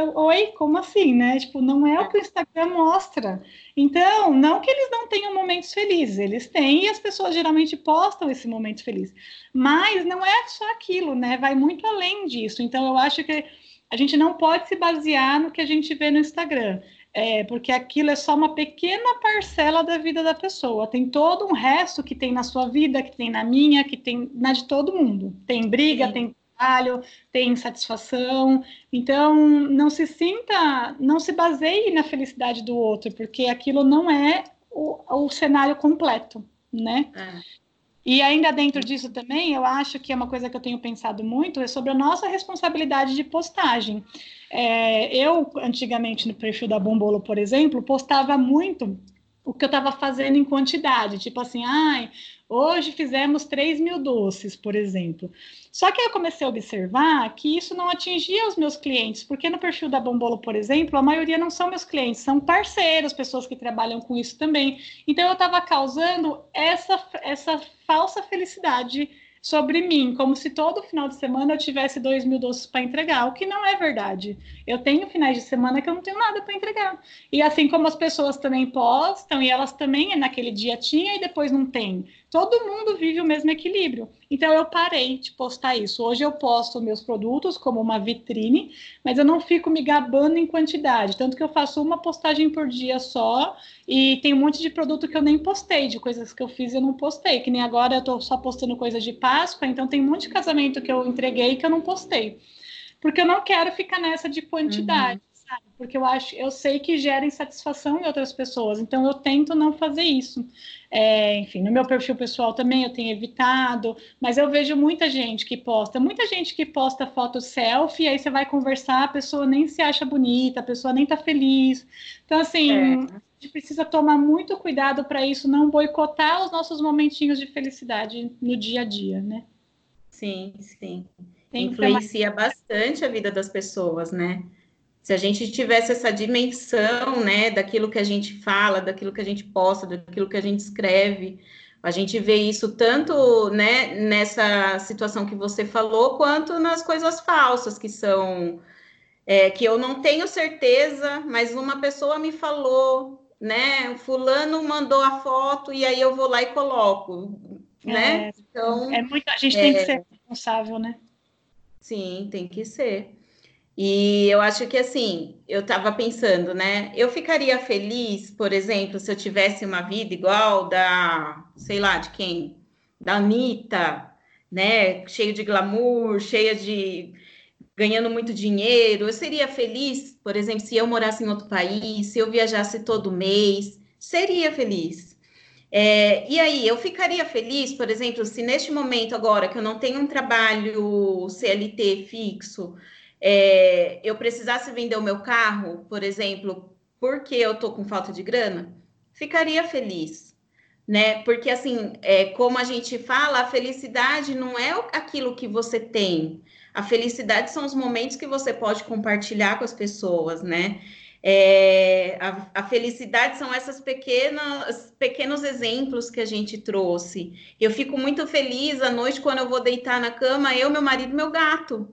Oi, como assim, né? Tipo, não é o que o Instagram mostra. Então, não que eles não tenham momentos felizes, eles têm e as pessoas geralmente postam esse momento feliz. Mas não é só aquilo, né? Vai muito além disso. Então, eu acho que a gente não pode se basear no que a gente vê no Instagram. É, porque aquilo é só uma pequena parcela da vida da pessoa. Tem todo um resto que tem na sua vida, que tem na minha, que tem na de todo mundo. Tem briga, Sim. tem trabalho, tem insatisfação. Então, não se sinta, não se baseie na felicidade do outro, porque aquilo não é o, o cenário completo, né? É. E ainda dentro disso também, eu acho que é uma coisa que eu tenho pensado muito é sobre a nossa responsabilidade de postagem. É, eu, antigamente, no perfil da Bombolo, por exemplo, postava muito o que eu estava fazendo em quantidade, tipo assim, ai, Hoje fizemos 3 mil doces, por exemplo. Só que eu comecei a observar que isso não atingia os meus clientes, porque no perfil da Bombolo, por exemplo, a maioria não são meus clientes, são parceiros, pessoas que trabalham com isso também. Então eu estava causando essa, essa falsa felicidade sobre mim, como se todo final de semana eu tivesse dois mil doces para entregar, o que não é verdade. Eu tenho finais de semana que eu não tenho nada para entregar. E assim como as pessoas também postam, e elas também naquele dia tinha e depois não tem. Todo mundo vive o mesmo equilíbrio. Então eu parei de postar isso. Hoje eu posto meus produtos como uma vitrine, mas eu não fico me gabando em quantidade. Tanto que eu faço uma postagem por dia só e tem um monte de produto que eu nem postei, de coisas que eu fiz e eu não postei. Que nem agora eu tô só postando coisas de Páscoa, então tem um monte de casamento que eu entreguei que eu não postei. Porque eu não quero ficar nessa de quantidade. Uhum sabe? Porque eu acho, eu sei que gera insatisfação em outras pessoas, então eu tento não fazer isso. É, enfim, no meu perfil pessoal também eu tenho evitado, mas eu vejo muita gente que posta, muita gente que posta foto selfie, aí você vai conversar, a pessoa nem se acha bonita, a pessoa nem tá feliz. Então, assim, é. a gente precisa tomar muito cuidado para isso não boicotar os nossos momentinhos de felicidade no dia a dia, né? Sim, sim. Tem Influencia bastante a vida das pessoas, né? Se a gente tivesse essa dimensão, né, daquilo que a gente fala, daquilo que a gente posta, daquilo que a gente escreve, a gente vê isso tanto, né, nessa situação que você falou, quanto nas coisas falsas que são, é, que eu não tenho certeza, mas uma pessoa me falou, né, fulano mandou a foto e aí eu vou lá e coloco, né? É, então, é muito, a gente é, tem que ser responsável, né? Sim, tem que ser. E eu acho que assim, eu estava pensando, né? Eu ficaria feliz, por exemplo, se eu tivesse uma vida igual da, sei lá, de quem? Da Anitta, né? Cheio de glamour, cheia de ganhando muito dinheiro. Eu seria feliz, por exemplo, se eu morasse em outro país, se eu viajasse todo mês, seria feliz. É, e aí, eu ficaria feliz, por exemplo, se neste momento agora que eu não tenho um trabalho CLT fixo, é, eu precisasse vender o meu carro, por exemplo, porque eu tô com falta de grana, ficaria feliz, né? Porque assim, é, como a gente fala, a felicidade não é aquilo que você tem. A felicidade são os momentos que você pode compartilhar com as pessoas, né? É, a, a, felicidade são essas pequenas pequenos exemplos que a gente trouxe. Eu fico muito feliz à noite quando eu vou deitar na cama, eu, meu marido, meu gato.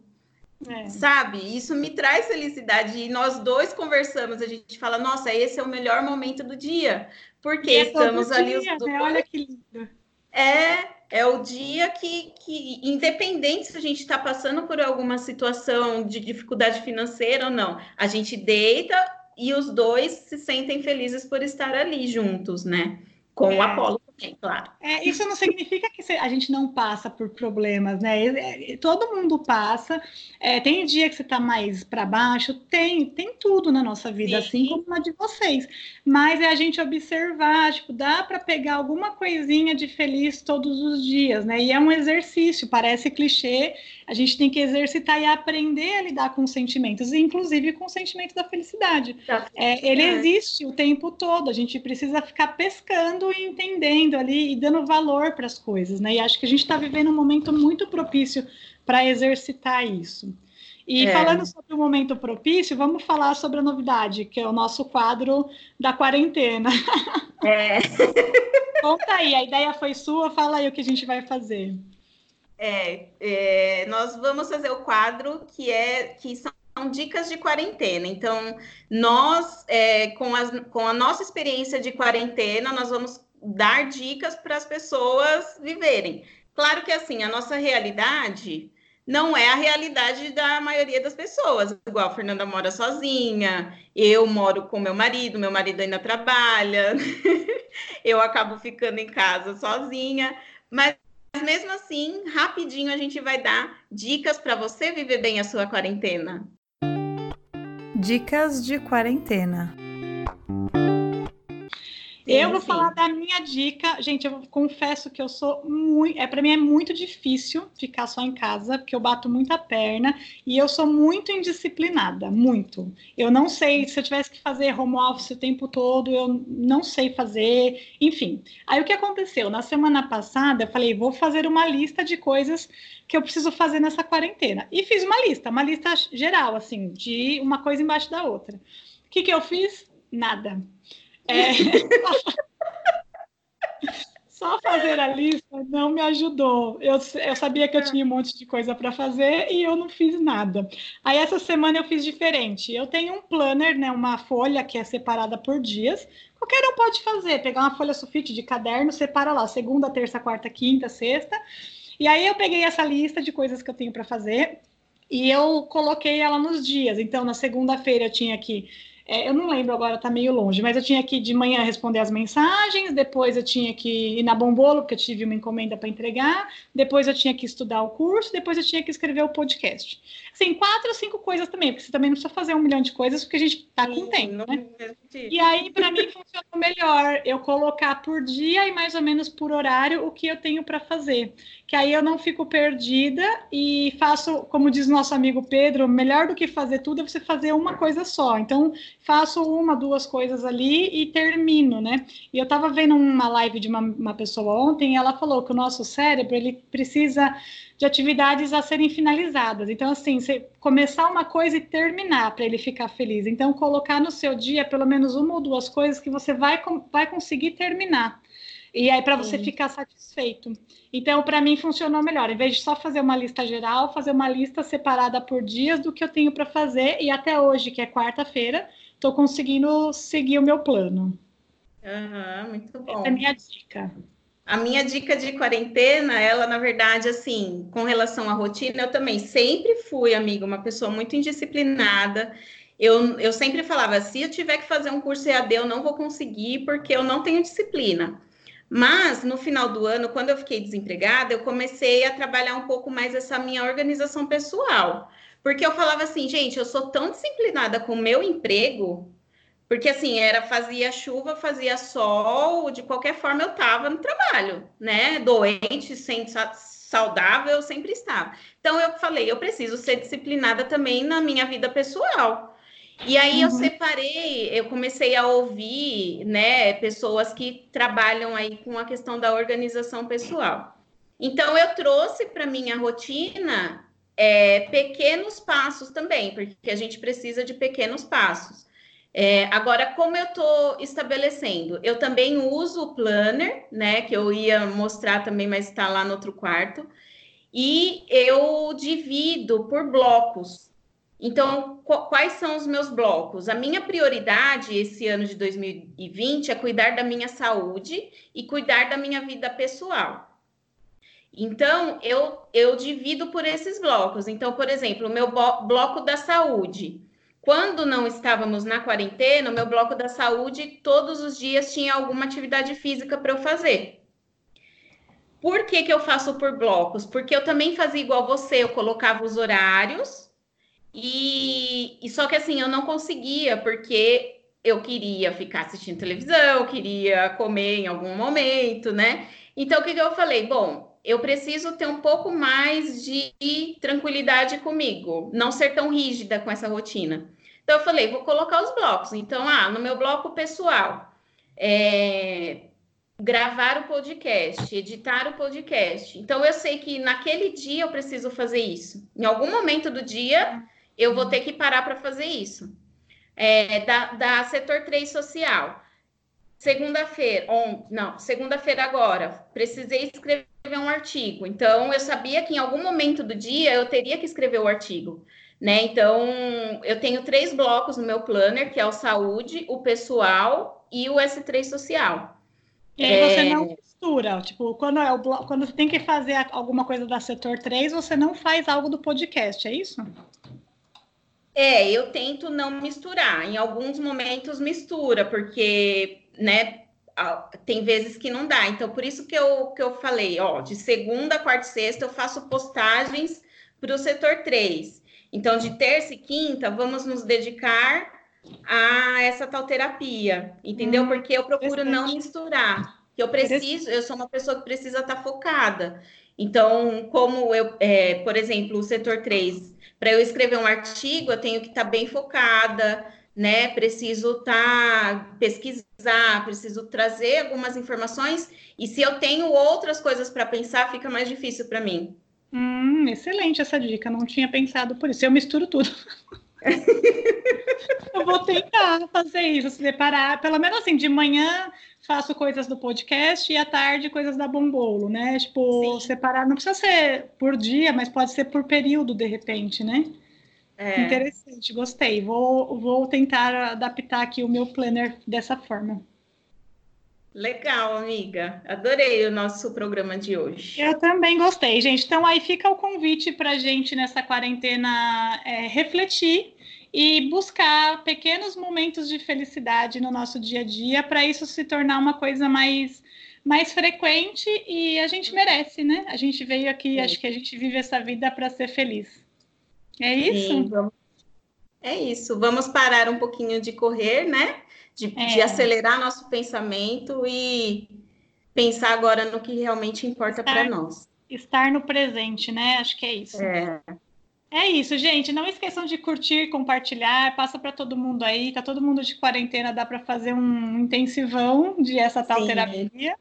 É. Sabe? Isso me traz felicidade. E nós dois conversamos, a gente fala, nossa, esse é o melhor momento do dia. Porque é estamos ali dia, os dois. Né? Olha que lindo. É, é o dia que, que independente se a gente está passando por alguma situação de dificuldade financeira ou não, a gente deita e os dois se sentem felizes por estar ali juntos, né? Com é. o Apolo também, claro. É, isso não significa que a gente não passa por problemas, né? É, todo mundo passa. É, tem dia que você está mais para baixo, tem, tem tudo na nossa vida, Sim. assim como na de vocês. Mas é a gente observar, tipo, dá para pegar alguma coisinha de feliz todos os dias, né? E é um exercício, parece clichê, a gente tem que exercitar e aprender a lidar com os sentimentos, inclusive com o sentimento da felicidade. Tá. É, ele existe o tempo todo, a gente precisa ficar pescando e entendendo ali e dando valor para as coisas, né? E acho que a gente está vivendo um momento muito propício para exercitar isso. E é. falando sobre o momento propício, vamos falar sobre a novidade, que é o nosso quadro da quarentena. É. Conta aí, a ideia foi sua, fala aí o que a gente vai fazer. É, é, nós vamos fazer o quadro que é que são dicas de quarentena. Então, nós, é, com, as, com a nossa experiência de quarentena, nós vamos dar dicas para as pessoas viverem. Claro que assim, a nossa realidade não é a realidade da maioria das pessoas. Igual a Fernanda mora sozinha, eu moro com meu marido, meu marido ainda trabalha, eu acabo ficando em casa sozinha, mas mesmo assim, rapidinho a gente vai dar dicas para você viver bem a sua quarentena. Dicas de quarentena. Eu vou falar da minha dica. Gente, eu confesso que eu sou muito. É, para mim é muito difícil ficar só em casa, porque eu bato muita perna e eu sou muito indisciplinada. Muito. Eu não sei, se eu tivesse que fazer home office o tempo todo, eu não sei fazer. Enfim. Aí o que aconteceu? Na semana passada, eu falei, vou fazer uma lista de coisas que eu preciso fazer nessa quarentena. E fiz uma lista, uma lista geral, assim, de uma coisa embaixo da outra. O que, que eu fiz? Nada. É... Só fazer a lista não me ajudou. Eu, eu sabia que eu tinha um monte de coisa para fazer e eu não fiz nada. Aí essa semana eu fiz diferente. Eu tenho um planner, né, uma folha que é separada por dias. Qualquer um pode fazer, pegar uma folha sulfite de caderno, separa lá, segunda, terça, quarta, quinta, sexta. E aí eu peguei essa lista de coisas que eu tenho para fazer e eu coloquei ela nos dias. Então, na segunda-feira eu tinha que é, eu não lembro agora, tá meio longe, mas eu tinha que de manhã responder as mensagens, depois eu tinha que ir na Bombolo, porque eu tive uma encomenda para entregar, depois eu tinha que estudar o curso, depois eu tinha que escrever o podcast. Assim, quatro ou cinco coisas também, porque você também não precisa fazer um milhão de coisas, porque a gente tá com tempo, né? E aí, para mim, funcionou melhor eu colocar por dia e mais ou menos por horário o que eu tenho para fazer. Que aí eu não fico perdida e faço, como diz nosso amigo Pedro, melhor do que fazer tudo é você fazer uma coisa só. Então, faço uma, duas coisas ali e termino, né? E eu estava vendo uma live de uma, uma pessoa ontem e ela falou que o nosso cérebro ele precisa de atividades a serem finalizadas. Então, assim, você começar uma coisa e terminar para ele ficar feliz. Então, colocar no seu dia pelo menos uma ou duas coisas que você vai, vai conseguir terminar. E aí, para você ficar satisfeito. Então, para mim, funcionou melhor. Em vez de só fazer uma lista geral, fazer uma lista separada por dias do que eu tenho para fazer. E até hoje, que é quarta-feira, estou conseguindo seguir o meu plano. Uhum, muito bom. Essa é a minha dica. A minha dica de quarentena, ela, na verdade, assim, com relação à rotina, eu também sempre fui, amiga, uma pessoa muito indisciplinada. Eu, eu sempre falava, se eu tiver que fazer um curso EAD, eu não vou conseguir, porque eu não tenho disciplina. Mas, no final do ano, quando eu fiquei desempregada, eu comecei a trabalhar um pouco mais essa minha organização pessoal. Porque eu falava assim, gente, eu sou tão disciplinada com o meu emprego, porque assim, era fazia chuva, fazia sol, de qualquer forma eu estava no trabalho, né? Doente, sem saudável, eu sempre estava. Então eu falei, eu preciso ser disciplinada também na minha vida pessoal. E aí uhum. eu separei, eu comecei a ouvir, né, pessoas que trabalham aí com a questão da organização pessoal. Então eu trouxe para minha rotina é, pequenos passos também, porque a gente precisa de pequenos passos. É, agora, como eu estou estabelecendo? Eu também uso o planner, né? Que eu ia mostrar também, mas está lá no outro quarto. E eu divido por blocos. Então, quais são os meus blocos? A minha prioridade esse ano de 2020 é cuidar da minha saúde e cuidar da minha vida pessoal. Então, eu, eu divido por esses blocos. Então, por exemplo, o meu bloco da saúde. Quando não estávamos na quarentena, o meu bloco da saúde, todos os dias tinha alguma atividade física para eu fazer. Por que, que eu faço por blocos? Porque eu também fazia igual você, eu colocava os horários, e, e só que assim, eu não conseguia, porque eu queria ficar assistindo televisão, queria comer em algum momento, né? Então, o que, que eu falei? Bom, eu preciso ter um pouco mais de tranquilidade comigo, não ser tão rígida com essa rotina. Então, eu falei, vou colocar os blocos. Então, ah, no meu bloco pessoal, é, gravar o podcast, editar o podcast. Então, eu sei que naquele dia eu preciso fazer isso. Em algum momento do dia, eu vou ter que parar para fazer isso. É, da, da setor 3 social. Segunda-feira, não, segunda-feira agora, precisei escrever um artigo. Então, eu sabia que em algum momento do dia eu teria que escrever o artigo. né? Então, eu tenho três blocos no meu planner, que é o saúde, o pessoal e o S3 social. E aí você é... não mistura, tipo, quando, é o bloco, quando tem que fazer alguma coisa da setor 3, você não faz algo do podcast, é isso? É, eu tento não misturar. Em alguns momentos mistura, porque, né, tem vezes que não dá. Então, por isso que eu, que eu falei, ó, de segunda, quarta e sexta eu faço postagens para o setor 3. Então, de terça e quinta, vamos nos dedicar a essa tal terapia, entendeu? Hum, Porque eu procuro não misturar. Que eu preciso, eu sou uma pessoa que precisa estar tá focada. Então, como eu, é, por exemplo, o setor 3, para eu escrever um artigo, eu tenho que estar tá bem focada, né? Preciso estar tá, pesquisar, preciso trazer algumas informações, e se eu tenho outras coisas para pensar, fica mais difícil para mim. Hum, excelente essa dica, não tinha pensado por isso. Eu misturo tudo. eu vou tentar fazer isso, separar, pelo menos assim, de manhã faço coisas do podcast e à tarde coisas da Bombolo, né? Tipo, Sim. separar, não precisa ser por dia, mas pode ser por período, de repente, né? É. Interessante, gostei. Vou, vou tentar adaptar aqui o meu planner dessa forma. Legal, amiga. Adorei o nosso programa de hoje. Eu também gostei, gente. Então aí fica o convite para gente nessa quarentena é, refletir e buscar pequenos momentos de felicidade no nosso dia a dia para isso se tornar uma coisa mais mais frequente e a gente merece, né? A gente veio aqui, Sim. acho que a gente vive essa vida para ser feliz. É isso? Sim, vamos... É isso. Vamos parar um pouquinho de correr, né? de, é. de acelerar nosso pensamento e pensar agora no que realmente importa para nós. Estar no presente, né? Acho que é isso. É. É isso, gente. Não esqueçam de curtir, compartilhar, passa para todo mundo aí. Tá todo mundo de quarentena, dá para fazer um intensivão de essa tal Sim. terapia.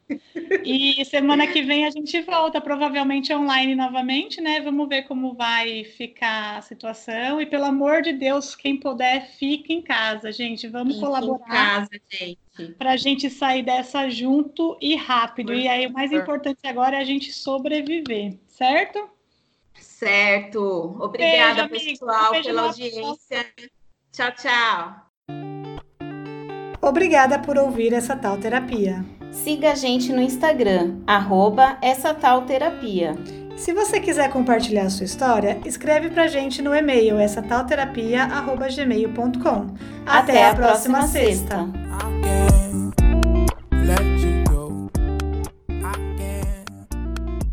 E semana que vem a gente volta, provavelmente online novamente, né? Vamos ver como vai ficar a situação. E pelo amor de Deus, quem puder, fique em casa, gente. Vamos fique colaborar. Em casa, gente. Para a gente sair dessa junto e rápido. Por e aí, o mais importante agora é a gente sobreviver, certo? Certo. Obrigada, Beijo, pessoal, Beijo, pela audiência. Tchau, tchau. Obrigada por ouvir essa tal terapia. Siga a gente no Instagram, arroba essa tal terapia. Se você quiser compartilhar a sua história, escreve pra gente no e-mail essa tal terapia, arroba gmail.com. Até, Até a próxima, próxima sexta. sexta.